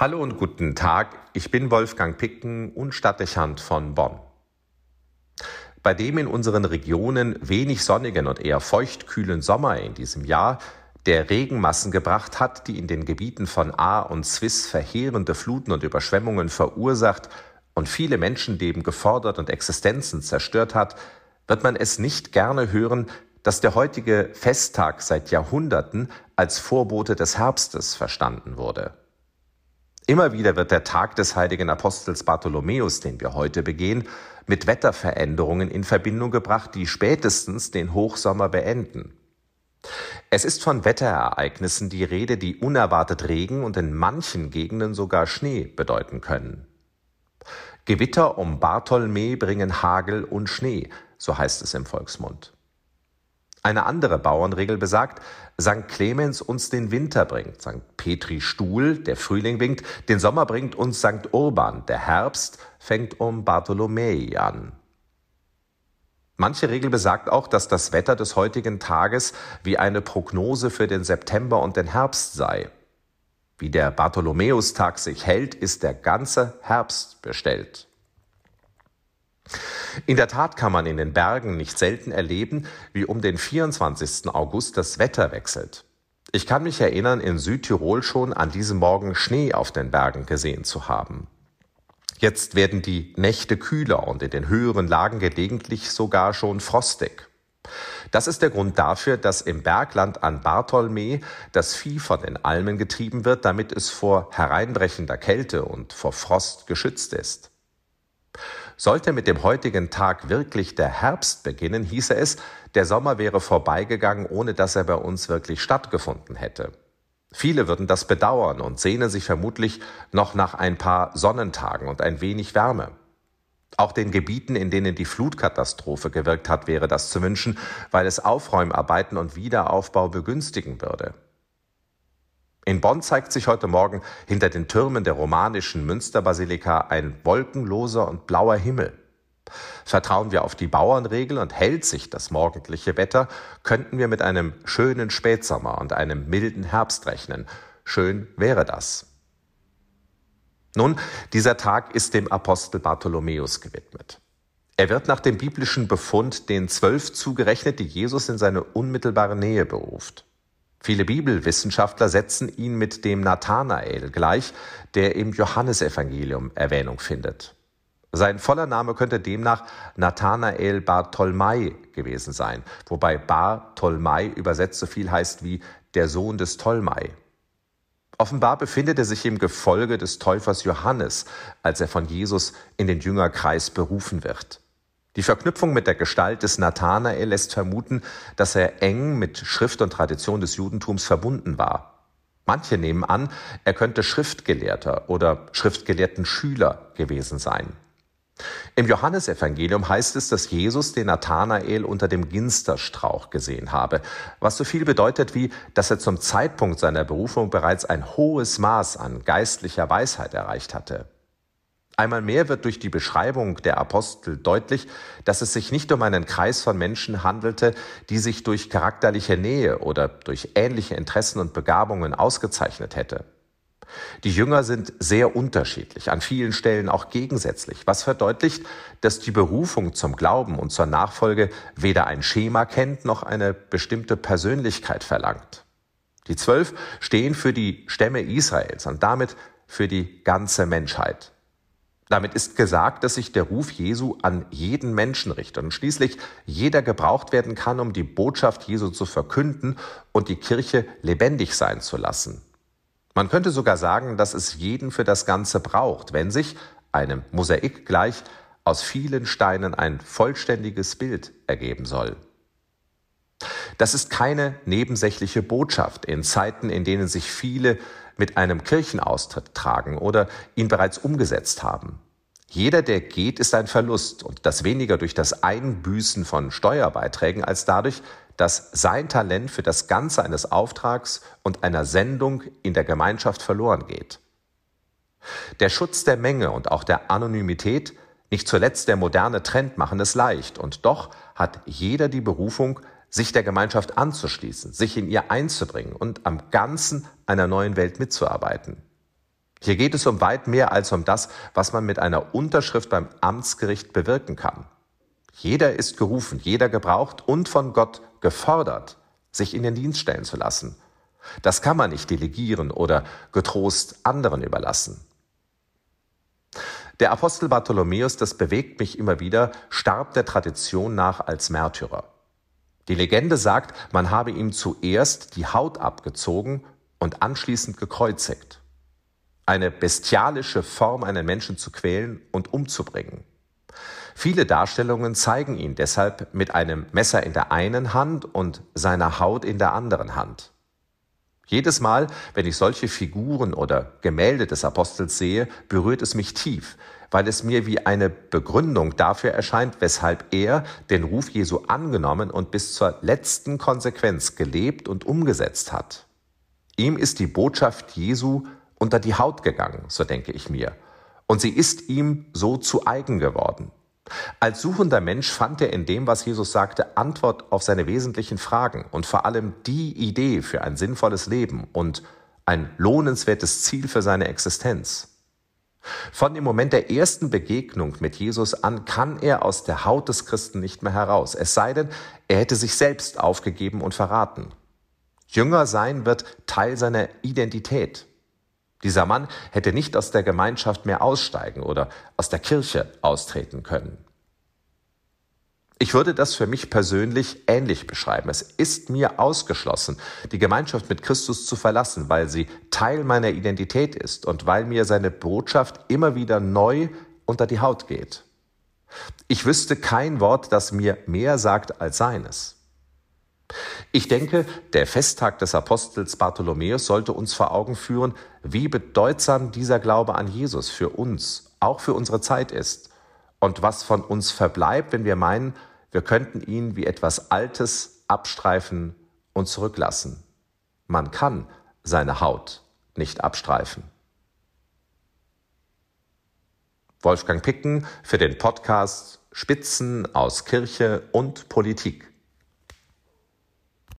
Hallo und guten Tag, ich bin Wolfgang Picken und Stadtdechant von Bonn. Bei dem in unseren Regionen wenig sonnigen und eher feuchtkühlen Sommer in diesem Jahr, der Regenmassen gebracht hat, die in den Gebieten von A und Swiss verheerende Fluten und Überschwemmungen verursacht und viele Menschenleben gefordert und Existenzen zerstört hat, wird man es nicht gerne hören, dass der heutige Festtag seit Jahrhunderten als Vorbote des Herbstes verstanden wurde. Immer wieder wird der Tag des heiligen Apostels Bartholomäus, den wir heute begehen, mit Wetterveränderungen in Verbindung gebracht, die spätestens den Hochsommer beenden. Es ist von Wetterereignissen die Rede, die unerwartet Regen und in manchen Gegenden sogar Schnee bedeuten können. Gewitter um Bartholmä bringen Hagel und Schnee, so heißt es im Volksmund. Eine andere Bauernregel besagt, St. Clemens uns den Winter bringt, St. Petri Stuhl, der Frühling winkt, den Sommer bringt uns St. Urban, der Herbst fängt um Bartholomäi an. Manche Regel besagt auch, dass das Wetter des heutigen Tages wie eine Prognose für den September und den Herbst sei. Wie der Bartholomäustag sich hält, ist der ganze Herbst bestellt. In der Tat kann man in den Bergen nicht selten erleben, wie um den 24. August das Wetter wechselt. Ich kann mich erinnern, in Südtirol schon an diesem Morgen Schnee auf den Bergen gesehen zu haben. Jetzt werden die Nächte kühler und in den höheren Lagen gelegentlich sogar schon frostig. Das ist der Grund dafür, dass im Bergland an Bartholmä das Vieh von den Almen getrieben wird, damit es vor hereinbrechender Kälte und vor Frost geschützt ist. Sollte mit dem heutigen Tag wirklich der Herbst beginnen, hieße es, der Sommer wäre vorbeigegangen, ohne dass er bei uns wirklich stattgefunden hätte. Viele würden das bedauern und sehnen sich vermutlich noch nach ein paar Sonnentagen und ein wenig Wärme. Auch den Gebieten, in denen die Flutkatastrophe gewirkt hat, wäre das zu wünschen, weil es Aufräumarbeiten und Wiederaufbau begünstigen würde. In Bonn zeigt sich heute Morgen hinter den Türmen der romanischen Münsterbasilika ein wolkenloser und blauer Himmel. Vertrauen wir auf die Bauernregel und hält sich das morgendliche Wetter, könnten wir mit einem schönen Spätsommer und einem milden Herbst rechnen. Schön wäre das. Nun, dieser Tag ist dem Apostel Bartholomäus gewidmet. Er wird nach dem biblischen Befund den Zwölf zugerechnet, die Jesus in seine unmittelbare Nähe beruft. Viele Bibelwissenschaftler setzen ihn mit dem Nathanael gleich, der im Johannesevangelium Erwähnung findet. Sein voller Name könnte demnach Nathanael Bartholmai gewesen sein, wobei Bartholmai übersetzt so viel heißt wie der Sohn des Tolmai. Offenbar befindet er sich im Gefolge des Täufers Johannes, als er von Jesus in den Jüngerkreis berufen wird. Die Verknüpfung mit der Gestalt des Nathanael lässt vermuten, dass er eng mit Schrift und Tradition des Judentums verbunden war. Manche nehmen an, er könnte Schriftgelehrter oder Schriftgelehrten Schüler gewesen sein. Im Johannesevangelium heißt es, dass Jesus den Nathanael unter dem Ginsterstrauch gesehen habe, was so viel bedeutet wie, dass er zum Zeitpunkt seiner Berufung bereits ein hohes Maß an geistlicher Weisheit erreicht hatte. Einmal mehr wird durch die Beschreibung der Apostel deutlich, dass es sich nicht um einen Kreis von Menschen handelte, die sich durch charakterliche Nähe oder durch ähnliche Interessen und Begabungen ausgezeichnet hätte. Die Jünger sind sehr unterschiedlich, an vielen Stellen auch gegensätzlich, was verdeutlicht, dass die Berufung zum Glauben und zur Nachfolge weder ein Schema kennt noch eine bestimmte Persönlichkeit verlangt. Die Zwölf stehen für die Stämme Israels und damit für die ganze Menschheit. Damit ist gesagt, dass sich der Ruf Jesu an jeden Menschen richtet und schließlich jeder gebraucht werden kann, um die Botschaft Jesu zu verkünden und die Kirche lebendig sein zu lassen. Man könnte sogar sagen, dass es jeden für das Ganze braucht, wenn sich, einem Mosaik gleich, aus vielen Steinen ein vollständiges Bild ergeben soll. Das ist keine nebensächliche Botschaft in Zeiten, in denen sich viele mit einem Kirchenaustritt tragen oder ihn bereits umgesetzt haben. Jeder, der geht, ist ein Verlust und das weniger durch das Einbüßen von Steuerbeiträgen als dadurch, dass sein Talent für das Ganze eines Auftrags und einer Sendung in der Gemeinschaft verloren geht. Der Schutz der Menge und auch der Anonymität, nicht zuletzt der moderne Trend machen es leicht und doch hat jeder die Berufung, sich der Gemeinschaft anzuschließen, sich in ihr einzubringen und am Ganzen einer neuen Welt mitzuarbeiten. Hier geht es um weit mehr als um das, was man mit einer Unterschrift beim Amtsgericht bewirken kann. Jeder ist gerufen, jeder gebraucht und von Gott gefordert, sich in den Dienst stellen zu lassen. Das kann man nicht delegieren oder getrost anderen überlassen. Der Apostel Bartholomäus, das bewegt mich immer wieder, starb der Tradition nach als Märtyrer. Die Legende sagt, man habe ihm zuerst die Haut abgezogen und anschließend gekreuzigt. Eine bestialische Form, einen Menschen zu quälen und umzubringen. Viele Darstellungen zeigen ihn deshalb mit einem Messer in der einen Hand und seiner Haut in der anderen Hand. Jedes Mal, wenn ich solche Figuren oder Gemälde des Apostels sehe, berührt es mich tief, weil es mir wie eine Begründung dafür erscheint, weshalb er den Ruf Jesu angenommen und bis zur letzten Konsequenz gelebt und umgesetzt hat. Ihm ist die Botschaft Jesu unter die Haut gegangen, so denke ich mir, und sie ist ihm so zu eigen geworden. Als suchender Mensch fand er in dem, was Jesus sagte, Antwort auf seine wesentlichen Fragen und vor allem die Idee für ein sinnvolles Leben und ein lohnenswertes Ziel für seine Existenz. Von dem Moment der ersten Begegnung mit Jesus an kann er aus der Haut des Christen nicht mehr heraus, es sei denn, er hätte sich selbst aufgegeben und verraten. Jünger sein wird Teil seiner Identität. Dieser Mann hätte nicht aus der Gemeinschaft mehr aussteigen oder aus der Kirche austreten können. Ich würde das für mich persönlich ähnlich beschreiben. Es ist mir ausgeschlossen, die Gemeinschaft mit Christus zu verlassen, weil sie Teil meiner Identität ist und weil mir seine Botschaft immer wieder neu unter die Haut geht. Ich wüsste kein Wort, das mir mehr sagt als seines. Ich denke, der Festtag des Apostels Bartholomäus sollte uns vor Augen führen, wie bedeutsam dieser Glaube an Jesus für uns, auch für unsere Zeit ist und was von uns verbleibt, wenn wir meinen, wir könnten ihn wie etwas Altes abstreifen und zurücklassen. Man kann seine Haut nicht abstreifen. Wolfgang Picken für den Podcast Spitzen aus Kirche und Politik.